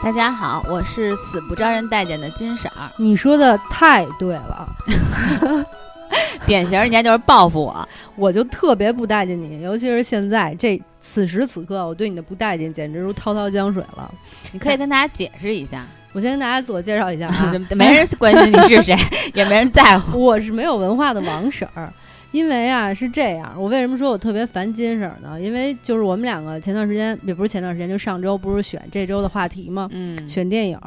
大家好，我是死不招人待见的金婶儿。你说的太对了，典型人家就是报复我，我就特别不待见你，尤其是现在这此时此刻，我对你的不待见简直如滔滔江水了。你可以跟大家解释一下。我先跟大家自我介绍一下啊，没人关心你是谁，也没人在乎。我是没有文化的王婶儿。因为啊是这样，我为什么说我特别烦金婶呢？因为就是我们两个前段时间也不是前段时间，就上周不是选这周的话题吗？嗯，选电影。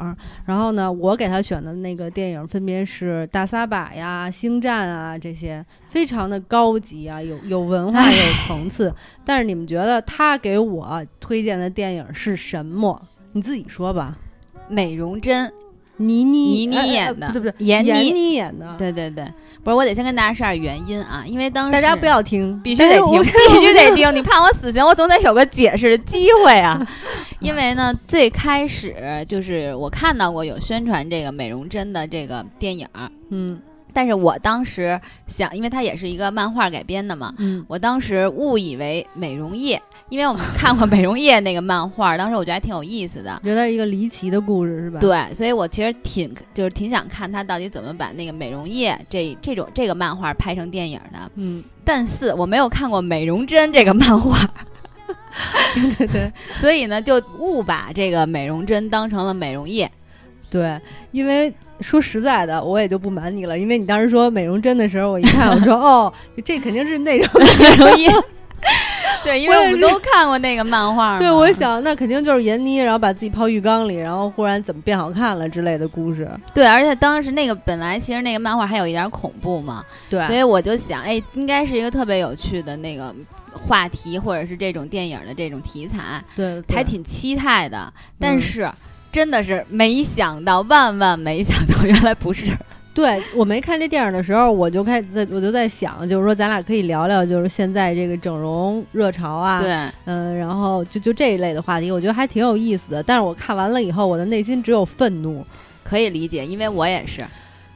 然后呢，我给他选的那个电影分别是《大撒把》呀、《星战》啊这些，非常的高级啊，有有文化、有 层次。但是你们觉得他给我推荐的电影是什么？你自己说吧。美容针。倪妮倪妮演的，不对不对，闫妮演的，对对对，不是，我得先跟大家说点原因啊，因为当时大家不要听，必须得听，必须得听，你判我死刑，我总得有个解释的机会啊。因为呢，最开始就是我看到过有宣传这个美容针的这个电影，嗯。但是我当时想，因为它也是一个漫画改编的嘛，嗯，我当时误以为美容液，因为我们看过 美容液那个漫画，当时我觉得还挺有意思的，觉得一个离奇的故事是吧？对，所以我其实挺就是挺想看他到底怎么把那个美容液这这种这个漫画拍成电影的，嗯，但是我没有看过美容针这个漫画，对对对，所以呢就误把这个美容针当成了美容液，对，因为。说实在的，我也就不瞒你了，因为你当时说美容针的时候，我一看，我说 哦，这肯定是那种美容液。对，因为我们都看过那个漫画。对，我想那肯定就是闫妮，然后把自己泡浴缸里，然后忽然怎么变好看了之类的故事。对，而且当时那个本来其实那个漫画还有一点恐怖嘛，对，所以我就想，哎，应该是一个特别有趣的那个话题，或者是这种电影的这种题材，对，还挺期待的。但是。真的是没想到，万万没想到，原来不是。对我没看这电影的时候，我就开始在，我就在想，就是说咱俩可以聊聊，就是现在这个整容热潮啊，对，嗯，然后就就这一类的话题，我觉得还挺有意思的。但是我看完了以后，我的内心只有愤怒，可以理解，因为我也是。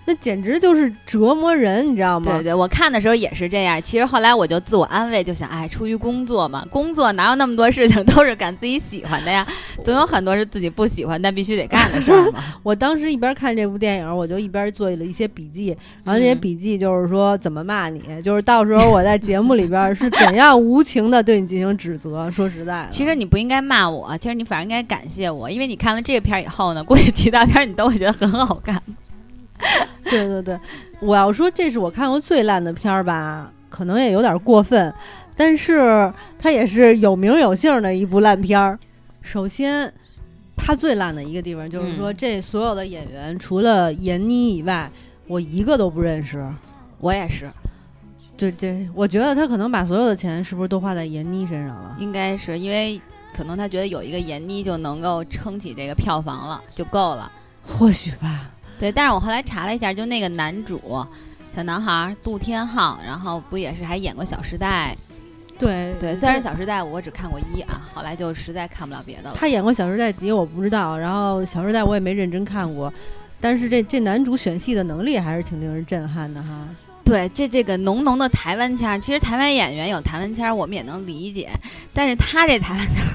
那简直就是折磨人，你知道吗？对对，我看的时候也是这样。其实后来我就自我安慰，就想，哎，出于工作嘛，工作哪有那么多事情都是干自己喜欢的呀？总有很多是自己不喜欢但必须得干的事儿嘛。我当时一边看这部电影，我就一边做了一些笔记，然后那些笔记就是说怎么骂你，就是到时候我在节目里边是怎样无情的对你进行指责。说实在的，其实你不应该骂我，其实你反而应该感谢我，因为你看了这个片儿以后呢，估计其他片儿你都会觉得很好看。对对对，我要说这是我看过最烂的片儿吧，可能也有点过分，但是它也是有名有姓的一部烂片儿。首先，它最烂的一个地方就是说，这所有的演员除了闫妮以外，我一个都不认识。我也是，就这，我觉得他可能把所有的钱是不是都花在闫妮身上了？应该是因为可能他觉得有一个闫妮就能够撑起这个票房了，就够了。或许吧。对，但是我后来查了一下，就那个男主小男孩杜天浩，然后不也是还演过《小时代》？对对，虽然《小时代》我只看过一啊，后来就实在看不了别的了。他演过《小时代》几我不知道，然后《小时代》我也没认真看过，但是这这男主选戏的能力还是挺令人震撼的哈。对，这这个浓浓的台湾腔，其实台湾演员有台湾腔，我们也能理解，但是他这台湾腔，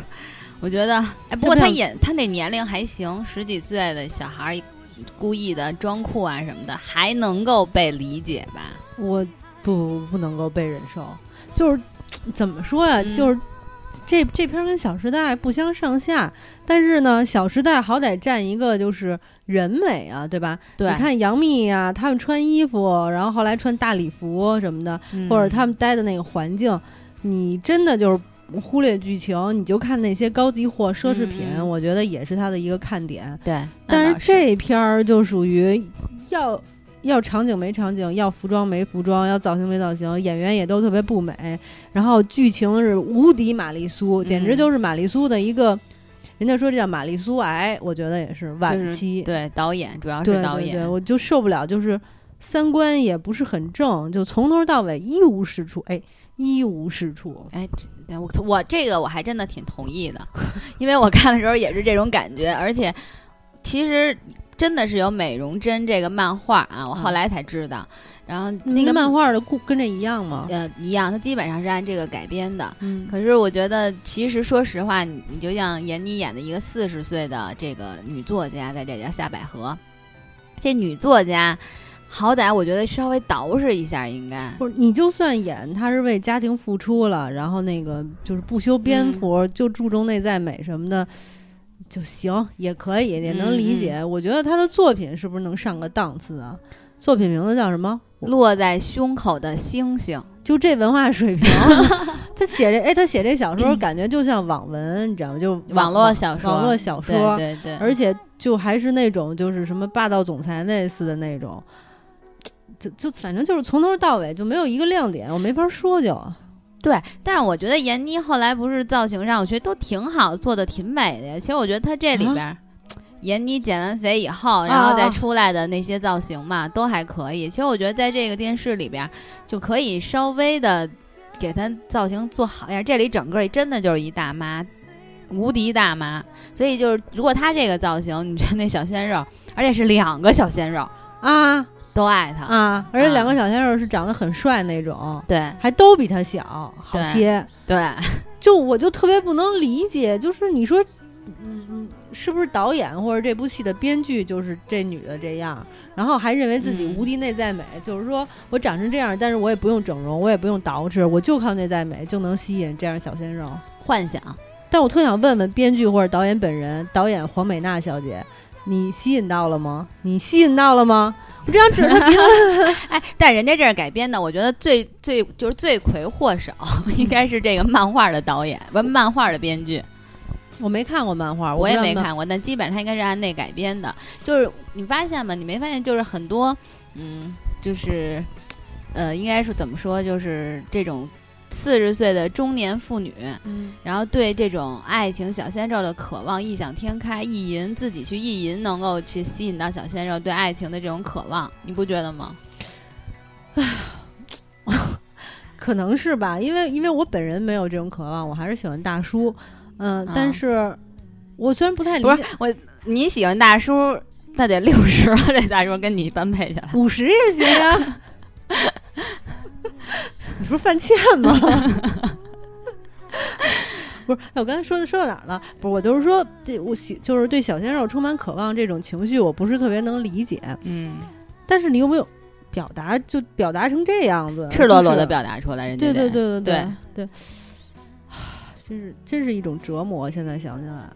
我觉得，哎，不过他演他那年龄还行，十几岁的小孩。故意的装酷啊什么的，还能够被理解吧？我不不能够被忍受，就是 怎么说呀？就是这这片跟《小时代》不相上下，但是呢，《小时代》好歹占一个就是人美啊，对吧？对，你看杨幂呀，他们穿衣服，然后后来穿大礼服什么的，或者他们待的那个环境，你真的就是。忽略剧情，你就看那些高级货、奢侈品，我觉得也是它的一个看点。对，但是这片儿就属于要要场景没场景，要服装没服装，要造型没造型，演员也都特别不美。然后剧情是无敌玛丽苏，简直就是玛丽苏的一个，人家说这叫玛丽苏癌，我觉得也是晚期。对，导演主要是导演，我就受不了，就是三观也不是很正，就从头到尾一无是处。哎。一无是处，哎，我我这个我还真的挺同意的，因为我看的时候也是这种感觉，而且其实真的是有美容针这个漫画啊，我后来才知道。然后那那个漫画的故跟这一样吗？呃一样，它基本上是按这个改编的。嗯，可是我觉得，其实说实话，你你就像闫妮演的一个四十岁的这个女作家，在这叫夏百合，这女作家。好歹我觉得稍微捯饬一下应该，不是你就算演他是为家庭付出了，然后那个就是不修边幅，就注重内在美什么的就行，也可以，也能理解。我觉得他的作品是不是能上个档次啊？作品名字叫什么？落在胸口的星星。就这文化水平，他写这哎，他写这小说感觉就像网文，你知道吗？就网络小说，网络小说，对对，而且就还是那种就是什么霸道总裁类似的那种。就就反正就是从头到尾就没有一个亮点，我没法说就。对，但是我觉得闫妮后来不是造型上，我觉得都挺好，做的挺美的。其实我觉得她这里边，闫妮减完肥以后，然后再出来的那些造型嘛，都还可以。其实我觉得在这个电视里边，就可以稍微的给她造型做好一点。这里整个真的就是一大妈，无敌大妈。所以就是如果她这个造型，你觉得那小鲜肉，而且是两个小鲜肉啊。都爱他啊！而且两个小鲜肉是长得很帅那种，对，还都比他小好些。对，就我就特别不能理解，就是你说，嗯，是不是导演或者这部戏的编剧就是这女的这样，然后还认为自己无敌内在美，就是说我长成这样，但是我也不用整容，我也不用捯饬，我就靠内在美就能吸引这样小鲜肉幻想。但我特想问问编剧或者导演本人，导演黄美娜小姐，你吸引到了吗？你吸引到了吗？我这样指着鼻子，哎，但人家这是改编的，我觉得最最就是罪魁祸首 应该是这个漫画的导演，不是漫画的编剧。我没看过漫画，我也没看过，但基本上应该是按那改编的。就是你发现吗？你没发现？就是很多，嗯，就是呃，应该是怎么说？就是这种。四十岁的中年妇女，嗯，然后对这种爱情小鲜肉的渴望异想天开，意淫自己去意淫，能够去吸引到小鲜肉对爱情的这种渴望，你不觉得吗？唉，可能是吧，因为因为我本人没有这种渴望，我还是喜欢大叔，嗯，但是我虽然不太理解，我你喜欢大叔，那得六十了，这大叔跟你般配起来，五十也行呀。你不是犯贱吗？不是，我刚才说的说到哪儿了？不是，我就是说，对我喜就是对小鲜肉充满渴望这种情绪，我不是特别能理解。嗯，但是你有没有表达？就表达成这样子，赤裸裸的表达出来，人家对对对对对对，真是真是一种折磨。现在想起来。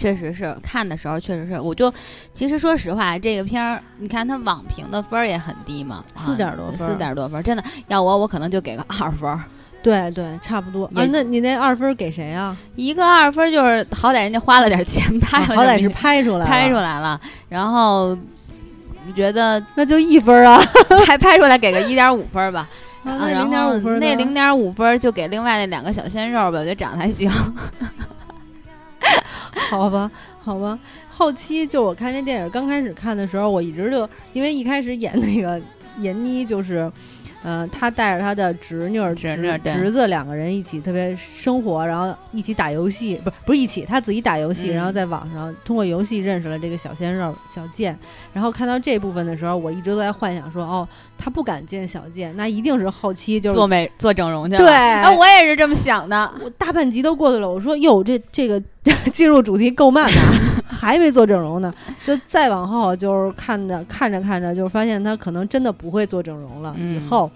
确实是看的时候，确实是，我就其实说实话，这个片儿，你看它网评的分儿也很低嘛，四点多分，四点多分，真的要我，我可能就给个二分。对对，差不多。啊，那你那二分给谁啊？一个二分就是好歹人家花了点钱拍，好歹是拍出来拍出来了。然后你觉得 那就一分啊？拍拍出来给个一点五分吧。那零点五分，那零点五分就给另外那两个小鲜肉吧，我觉得长得还行。好吧，好吧，后期就我看这电影刚开始看的时候，我一直就因为一开始演那个 闫妮就是。嗯，他带着他的侄女、侄侄子两个人一起特别生活，然后一起打游戏，不不是一起，他自己打游戏，然后在网上通过游戏认识了这个小鲜肉小健。然后看到这部分的时候，我一直都在幻想说，哦，他不敢见小健，那一定是后期就是做美做整容去了。对，啊，我也是这么想的。我大半集都过去了，我说哟，这这个 进入主题够慢的，还没做整容呢。就再往后，就是看着看着看着，就是发现他可能真的不会做整容了。以后。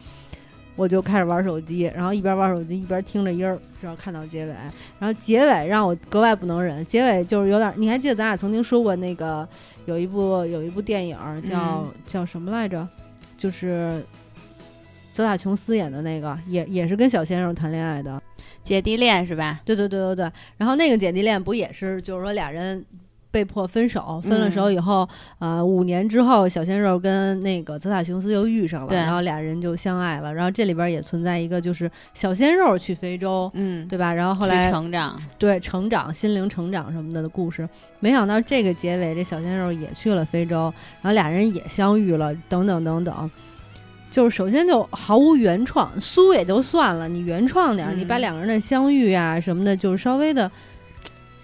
我就开始玩手机，然后一边玩手机一边听着音儿，直到看到结尾。然后结尾让我格外不能忍，结尾就是有点，你还记得咱俩曾经说过那个有一部有一部电影叫叫什么来着？就是泽塔琼斯演的那个，也也是跟小鲜肉谈恋爱的姐弟恋是吧？对对对对对。然后那个姐弟恋不也是就是说俩人。被迫分手，分了手以后，呃，五年之后，小鲜肉跟那个泽塔琼斯又遇上了，然后俩人就相爱了。然后这里边也存在一个，就是小鲜肉去非洲，嗯，对吧？然后后来成长，对成长、心灵成长什么的的故事。没想到这个结尾，这小鲜肉也去了非洲，然后俩人也相遇了，等等等等。就是首先就毫无原创，苏也就算了，你原创点，你把两个人的相遇啊什么的，就是稍微的。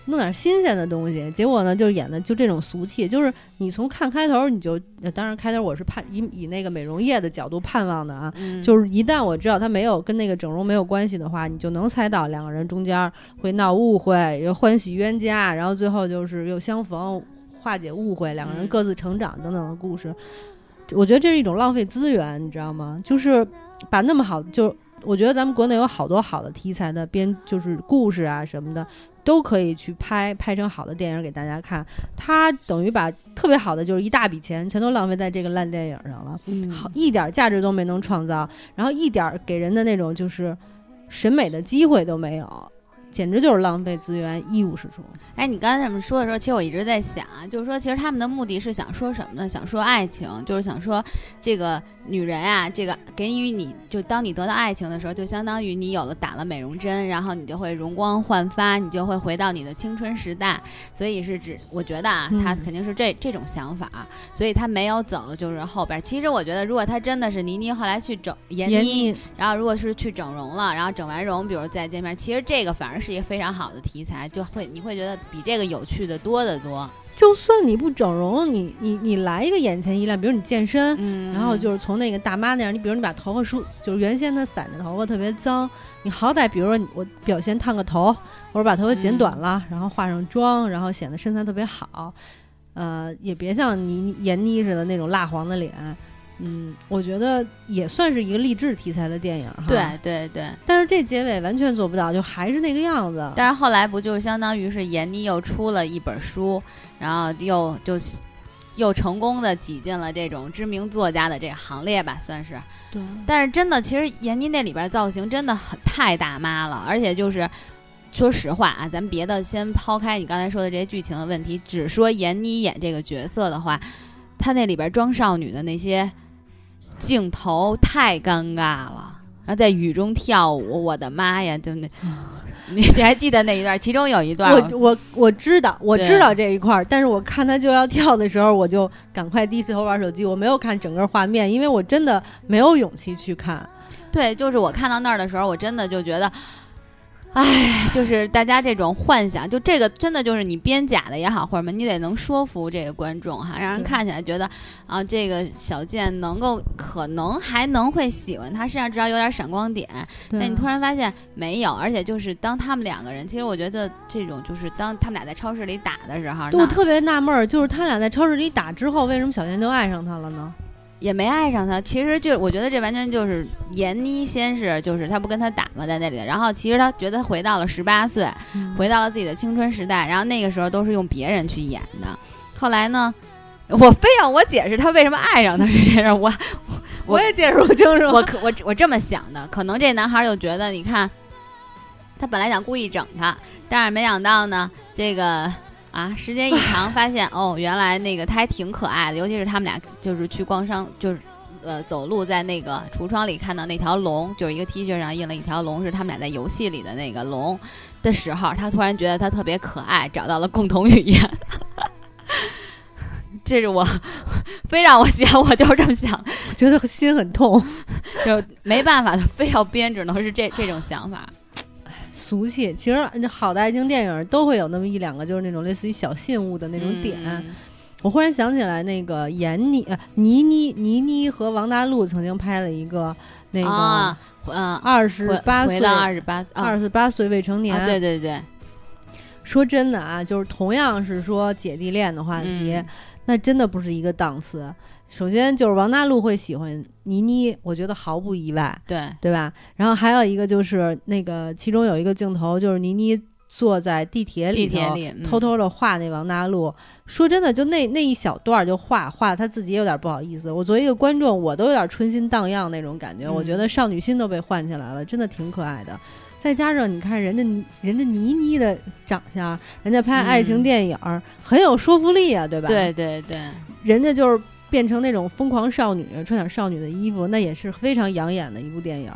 弄点新鲜的东西。结果呢，就演的就这种俗气，就是你从看开头你就，当然开头我是盼以以那个美容业的角度盼望的啊，就是一旦我知道他没有跟那个整容没有关系的话，你就能猜到两个人中间会闹误会，又欢喜冤家，然后最后就是又相逢，化解误会，两个人各自成长等等的故事。我觉得这是一种浪费资源，你知道吗？就是把那么好，就我觉得咱们国内有好多好的题材的编，就是故事啊什么的，都可以去拍，拍成好的电影给大家看。他等于把特别好的，就是一大笔钱全都浪费在这个烂电影上了，好一点价值都没能创造，然后一点给人的那种就是审美的机会都没有。简直就是浪费资源，一无是处。哎，你刚才这么说的时候，其实我一直在想，就是说，其实他们的目的是想说什么呢？想说爱情，就是想说这个女人啊，这个给予你就当你得到爱情的时候，就相当于你有了打了美容针，然后你就会容光焕发，你就会回到你的青春时代。所以是指，我觉得啊，他肯定是这这种想法，所以他没有走就是后边。其实我觉得，如果他真的是倪妮后来去整闫妮，然后如果是去整容了，然后整完容，比如再见面，其实这个反而。是一个非常好的题材，就会你会觉得比这个有趣的多得多。就算你不整容，你你你来一个眼前一亮，比如你健身，然后就是从那个大妈那样，你比如你把头发梳，就是原先她散着头发特别脏，你好歹比如说我表现烫个头，或者把头发剪短了，然后化上妆，然后显得身材特别好，呃，也别像你闫妮似的那种蜡黄的脸。嗯，我觉得也算是一个励志题材的电影哈。对对对，但是这结尾完全做不到，就还是那个样子。但是后来不就是相当于是闫妮又出了一本书，然后又就又成功的挤进了这种知名作家的这个行列吧，算是。对。但是真的，其实闫妮那里边造型真的很太大妈了，而且就是说实话啊，咱别的先抛开你刚才说的这些剧情的问题，只说闫妮演这个角色的话，她那里边装少女的那些。镜头太尴尬了，然后在雨中跳舞，我的妈呀！就那，你 你还记得那一段？其中有一段，我我我知道，我知道这一块儿，但是我看他就要跳的时候，我就赶快低头玩手机，我没有看整个画面，因为我真的没有勇气去看。对，就是我看到那儿的时候，我真的就觉得。唉，就是大家这种幻想，就这个真的就是你编假的也好，或者什么，你得能说服这个观众哈，让人看起来觉得啊，这个小贱能够可能还能会喜欢他，身上至少有点闪光点。但你突然发现没有，而且就是当他们两个人，其实我觉得这种就是当他们俩在超市里打的时候，我特别纳闷儿，就是他俩在超市里打之后，为什么小贱就爱上他了呢？也没爱上他，其实就我觉得这完全就是闫妮先是就是他不跟他打嘛在那里，然后其实他觉得回到了十八岁，回到了自己的青春时代，然后那个时候都是用别人去演的。后来呢，我非要我解释他为什么爱上他是这样，我 我也解释不清楚。我可我我这么想的，可能这男孩就觉得，你看，他本来想故意整他，但是没想到呢，这个。啊，时间一长，发现哦，原来那个他还挺可爱的，尤其是他们俩就是去逛商，就是呃走路在那个橱窗里看到那条龙，就是一个 T 恤上印了一条龙，是他们俩在游戏里的那个龙的时候，他突然觉得他特别可爱，找到了共同语言。这是我 非让我想，我就是这么想，觉得心很痛，就没办法，他非要编，只能是这这种想法。俗气，其实好的爱情电影都会有那么一两个，就是那种类似于小信物的那种点。我忽然想起来，那个闫妮、倪妮、倪妮和王大陆曾经拍了一个那个，嗯，二十八岁，二十八，二十八岁未成年。对对对，说真的啊，就是同样是说姐弟恋的话题，那真的不是一个档次。首先就是王大陆会喜欢倪妮，我觉得毫不意外，对对吧？然后还有一个就是那个其中有一个镜头，就是倪妮坐在地铁里头，偷偷的画那王大陆。说真的，就那那一小段就画画，他自己也有点不好意思。我作为一个观众，我都有点春心荡漾那种感觉。我觉得少女心都被唤起来了，真的挺可爱的。再加上你看人家倪人家倪妮的长相，人家拍爱情电影很有说服力啊，对吧？对对对，人家就是。变成那种疯狂少女，穿点少女的衣服，那也是非常养眼的一部电影。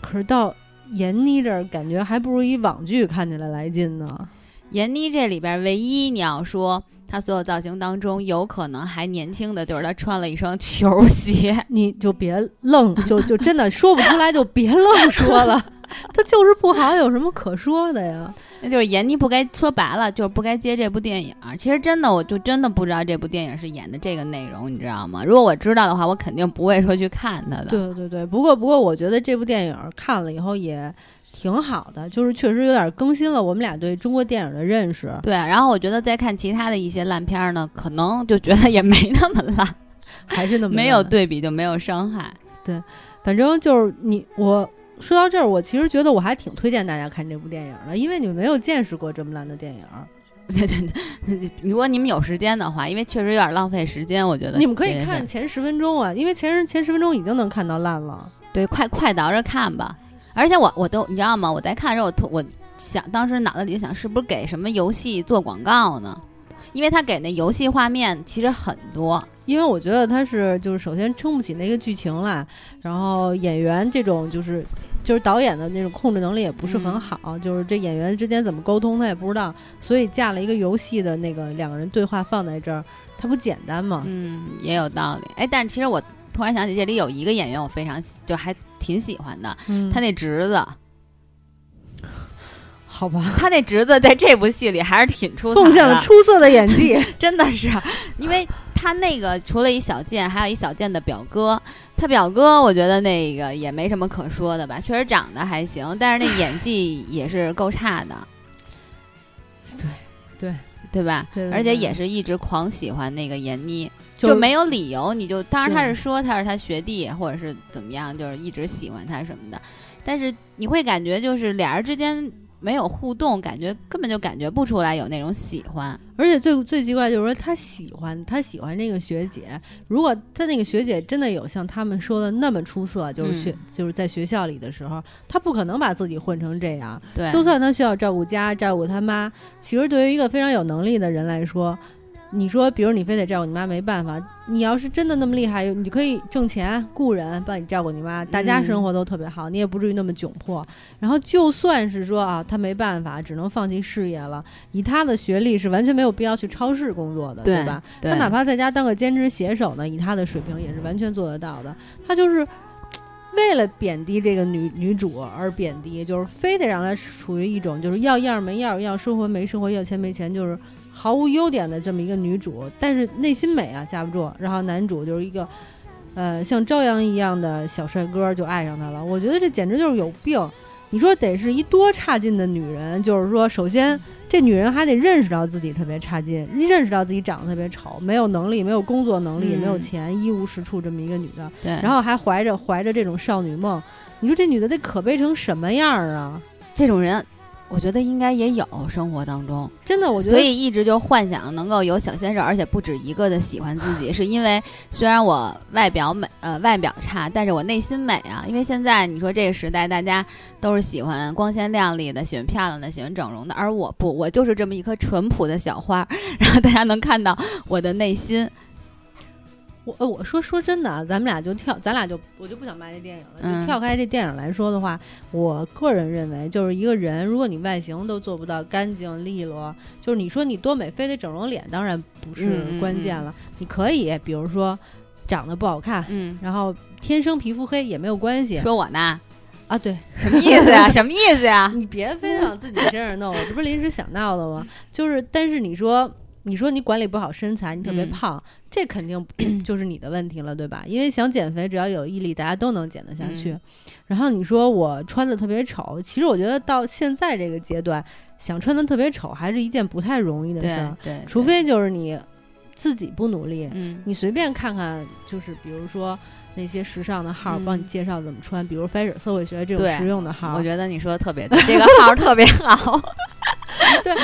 可是到闫妮这儿，感觉还不如一网剧看起来来劲呢。闫妮这里边唯一你要说她所有造型当中有可能还年轻的，就是她穿了一双球鞋。你就别愣，就就真的说不出来，就别愣说了。她就是不好，有什么可说的呀？那就是闫妮不该说白了，就是不该接这部电影。其实真的，我就真的不知道这部电影是演的这个内容，你知道吗？如果我知道的话，我肯定不会说去看它的。对对对，不过不过，我觉得这部电影看了以后也挺好的，就是确实有点更新了我们俩对中国电影的认识。对，然后我觉得再看其他的一些烂片儿呢，可能就觉得也没那么烂，还是那么没有对比就没有伤害。对，反正就是你我。说到这儿，我其实觉得我还挺推荐大家看这部电影的，因为你们没有见识过这么烂的电影。对对对，如果你们有时间的话，因为确实有点浪费时间，我觉得你们可以看前十分钟啊，因为前十前十分钟已经能看到烂了。对，快快倒着看吧。而且我我都你知道吗？我在看的时候，我突我想当时脑子里想，是不是给什么游戏做广告呢？因为他给那游戏画面其实很多。因为我觉得他是就是首先撑不起那个剧情来，然后演员这种就是。就是导演的那种控制能力也不是很好，就是这演员之间怎么沟通他也不知道，所以架了一个游戏的那个两个人对话放在这儿，他不简单吗？嗯，也有道理。哎，但其实我突然想起这里有一个演员，我非常就还挺喜欢的，他那侄子。好吧，他那侄子在这部戏里还是挺出奉献了出色的演技，真的是，因为他那个除了一小健，还有一小健的表哥，他表哥我觉得那个也没什么可说的吧，确实长得还行，但是那演技也是够差的，对对对吧？而且也是一直狂喜欢那个闫妮，就没有理由，你就当然他是说他是他学弟或者是怎么样，就是一直喜欢他什么的，但是你会感觉就是俩人之间。没有互动，感觉根本就感觉不出来有那种喜欢，而且最最奇怪就是说他喜欢他喜欢那个学姐，如果他那个学姐真的有像他们说的那么出色，就是学就是在学校里的时候，他不可能把自己混成这样。对，就算他需要照顾家，照顾他妈，其实对于一个非常有能力的人来说。你说，比如你非得照顾你妈，没办法。你要是真的那么厉害，你可以挣钱雇人帮你照顾你妈，大家生活都特别好，你也不至于那么窘迫。然后就算是说啊，他没办法，只能放弃事业了。以他的学历，是完全没有必要去超市工作的，对吧？他哪怕在家当个兼职写手呢，以他的水平也是完全做得到的。他就是为了贬低这个女女主而贬低，就是非得让她处于一种就是要样没样，要生活没生活，要钱没钱，就是。毫无优点的这么一个女主，但是内心美啊，架不住。然后男主就是一个，呃，像朝阳一样的小帅哥，就爱上她了。我觉得这简直就是有病。你说得是一多差劲的女人？就是说，首先这女人还得认识到自己特别差劲，认识到自己长得特别丑，没有能力，没有工作能力，也没有钱，一无是处这么一个女的。对。然后还怀着怀着这种少女梦，你说这女的得可悲成什么样啊？这种人。我觉得应该也有生活当中，真的，我觉得，所以一直就幻想能够有小鲜肉，而且不止一个的喜欢自己，是因为虽然我外表美，呃，外表差，但是我内心美啊。因为现在你说这个时代，大家都是喜欢光鲜亮丽的，喜欢漂亮的，喜欢整容的，而我不，我就是这么一颗淳朴的小花，然后大家能看到我的内心。我我说说真的啊，咱们俩就跳，咱俩就我就不想骂这电影了。就跳开这电影来说的话，我个人认为，就是一个人，如果你外形都做不到干净利落，就是你说你多美，非得整容脸，当然不是关键了。你可以，比如说长得不好看，嗯，然后天生皮肤黑也没有关系。说我呢？啊，对，什么意思呀？什么意思呀？你别非得往自己身上弄，我这不是临时想到的吗？就是，但是你说。你说你管理不好身材，你特别胖，这肯定 就是你的问题了，对吧？因为想减肥，只要有毅力，大家都能减得下去。然后你说我穿的特别丑，其实我觉得到现在这个阶段，想穿的特别丑，还是一件不太容易的事儿。对，除非就是你自己不努力，嗯，你随便看看，就是比如说那些时尚的号帮你介绍怎么穿，比如 fashion 社会学这种实用的号。我觉得你说的特别对，这个号特别好。对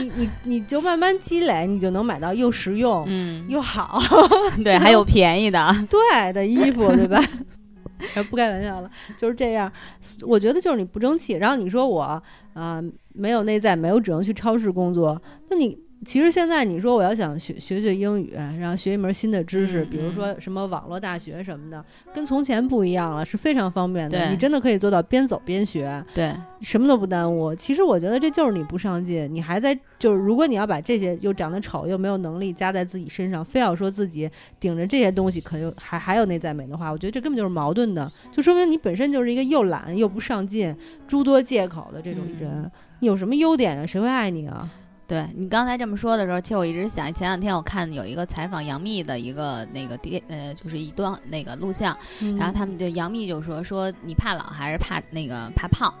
你，你你就慢慢积累，你就能买到又实用，嗯，又好，对，还有便宜的，对的衣服，对吧？不开玩笑了，就是这样。我觉得就是你不争气，然后你说我啊没有内在，没有只能去超市工作，那你。其实现在你说我要想学学学英语，然后学一门新的知识，比如说什么网络大学什么的，跟从前不一样了，是非常方便的。你真的可以做到边走边学，对，什么都不耽误。其实我觉得这就是你不上进，你还在就是如果你要把这些又长得丑又没有能力加在自己身上，非要说自己顶着这些东西可又还还有内在美的话，我觉得这根本就是矛盾的，就说明你本身就是一个又懒又不上进、诸多借口的这种人。你有什么优点啊？谁会爱你啊？对你刚才这么说的时候，其实我一直想，前两天我看有一个采访杨幂的一个那个电呃，就是一段那个录像，然后他们就杨幂就说说你怕老还是怕那个怕胖？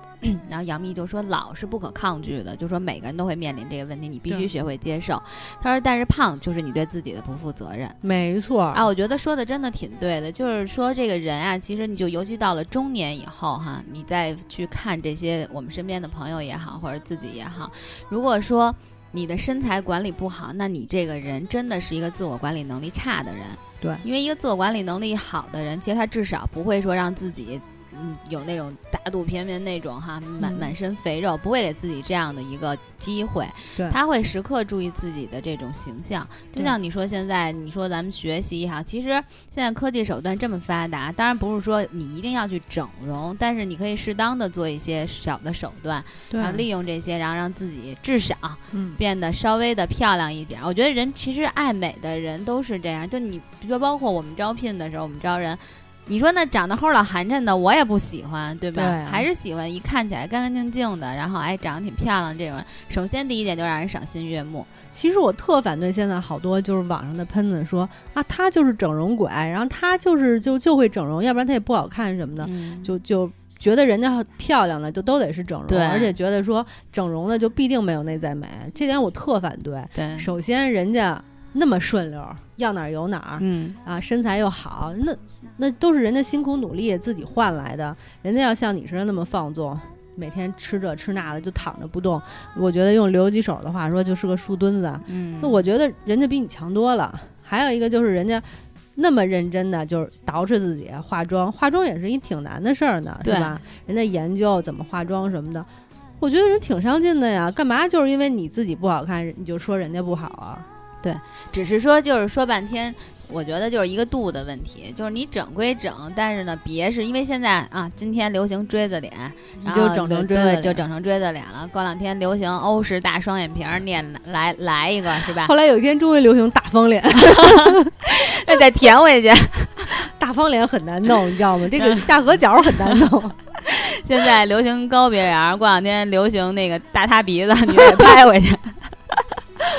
然后杨幂就说老是不可抗拒的，就说每个人都会面临这个问题，你必须学会接受。她说但是胖就是你对自己的不负责任。没错啊，我觉得说的真的挺对的，就是说这个人啊，其实你就尤其到了中年以后哈，你再去看这些我们身边的朋友也好，或者自己也好，如果说。你的身材管理不好，那你这个人真的是一个自我管理能力差的人。对，因为一个自我管理能力好的人，其实他至少不会说让自己。嗯，有那种大肚便便那种哈，满满身肥肉，不会给自己这样的一个机会。他会时刻注意自己的这种形象。就像你说，现在你说咱们学习哈，其实现在科技手段这么发达，当然不是说你一定要去整容，但是你可以适当的做一些小的手段，然后利用这些，然后让自己至少变得稍微的漂亮一点。我觉得人其实爱美的人都是这样，就你比如说包括我们招聘的时候，我们招人。你说那长得齁老寒碜的，我也不喜欢，对吧？还是喜欢一看起来干干净净的，然后哎长得挺漂亮这种。首先第一点就让人赏心悦目。其实我特反对现在好多就是网上的喷子说啊，他就是整容鬼，然后他就是就就会整容，要不然他也不好看什么的，就就觉得人家漂亮的就都得是整容，而且觉得说整容的就必定没有内在美，这点我特反对。对，首先人家。那么顺溜，要哪儿有哪儿，嗯啊，身材又好，那那都是人家辛苦努力自己换来的。人家要像你似的那么放纵，每天吃这吃那的就躺着不动，我觉得用刘几手的话说就是个树墩子。嗯，那我觉得人家比你强多了。还有一个就是人家那么认真的，就是捯饬自己化妆，化妆也是一挺难的事儿呢，是吧？人家研究怎么化妆什么的，我觉得人挺上进的呀。干嘛就是因为你自己不好看，你就说人家不好啊？对，只是说就是说半天，我觉得就是一个度的问题，就是你整归整，但是呢，别是因为现在啊，今天流行锥子脸，然后就整成锥子，就整成锥子脸了。过两天流行欧式大双眼皮儿，念来来一个是吧？后来有一天终于流行大方脸 那得填回去。大方脸很难弄，你知道吗？这个下颌角很难弄。现在流行高鼻梁，过两天流行那个大塌鼻子，你得拍回去。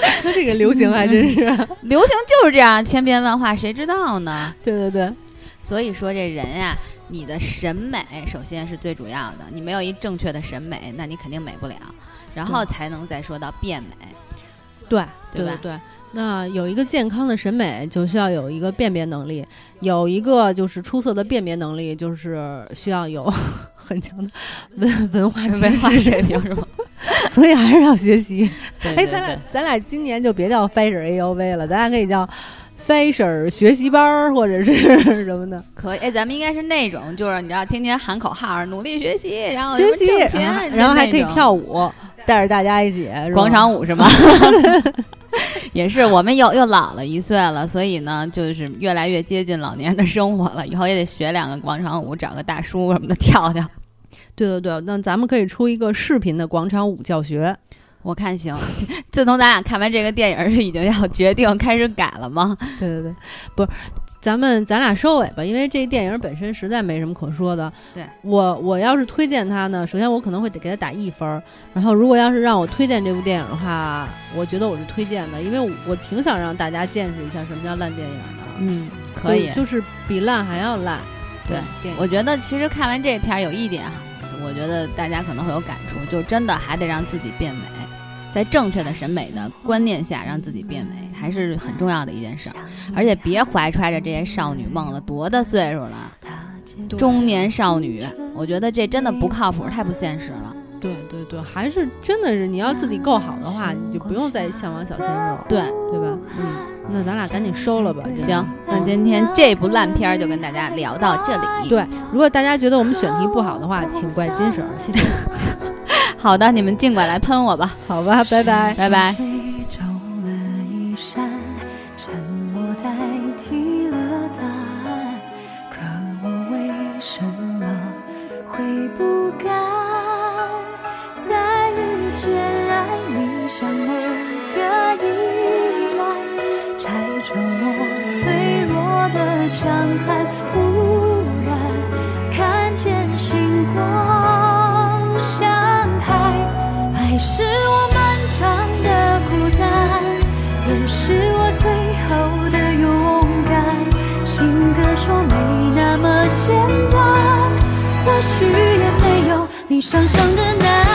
他这个流行还真是 流行就是这样，千变万化，谁知道呢？对对对，所以说这人呀，你的审美首先是最主要的，你没有一正确的审美，那你肯定美不了，然后才能再说到变美。对对对对，那有一个健康的审美，就需要有一个辨别能力，有一个就是出色的辨别能力，就是需要有很强的文文化文化水平，是吗？所以还是要学习。哎，咱俩咱俩今年就别叫 fashion A U V 了，咱俩可以叫 fashion 学习班儿或者是 什么的。可以，哎，咱们应该是那种，就是你知道，天天喊口号，努力学习，然后学习然后还可以跳舞，带着大家一起广场舞是吗？也是，我们又又老了一岁了，所以呢，就是越来越接近老年人的生活了。以后也得学两个广场舞，找个大叔什么的跳跳。对对对，那咱们可以出一个视频的广场舞教学，我看行。自从咱俩看完这个电影，是已经要决定开始改了吗？对对对，不是，咱们咱俩收尾吧，因为这电影本身实在没什么可说的。对我，我要是推荐它呢，首先我可能会得给他打一分儿，然后如果要是让我推荐这部电影的话，我觉得我是推荐的，因为我挺想让大家见识一下什么叫烂电影的。嗯，可以，就是比烂还要烂。对，我觉得其实看完这片儿有一点哈。我觉得大家可能会有感触，就真的还得让自己变美，在正确的审美的观念下让自己变美，还是很重要的一件事儿。而且别怀揣着这些少女梦了，多大岁数了，中年少女，我觉得这真的不靠谱，太不现实了。对对对，还是真的是你要自己够好的话，你就不用再向往小鲜肉，对对吧？嗯。那咱俩赶紧收了吧。行，那今天这部烂片儿就跟大家聊到这里。对，如果大家觉得我们选题不好的话，请怪金婶儿，谢谢。好的，你们尽管来喷我吧。好吧，拜拜，拜拜。沉默，脆弱的强悍，你是我漫长的孤单，也是我最后的勇敢。情歌说没那么简单，或许也没有你想象的难。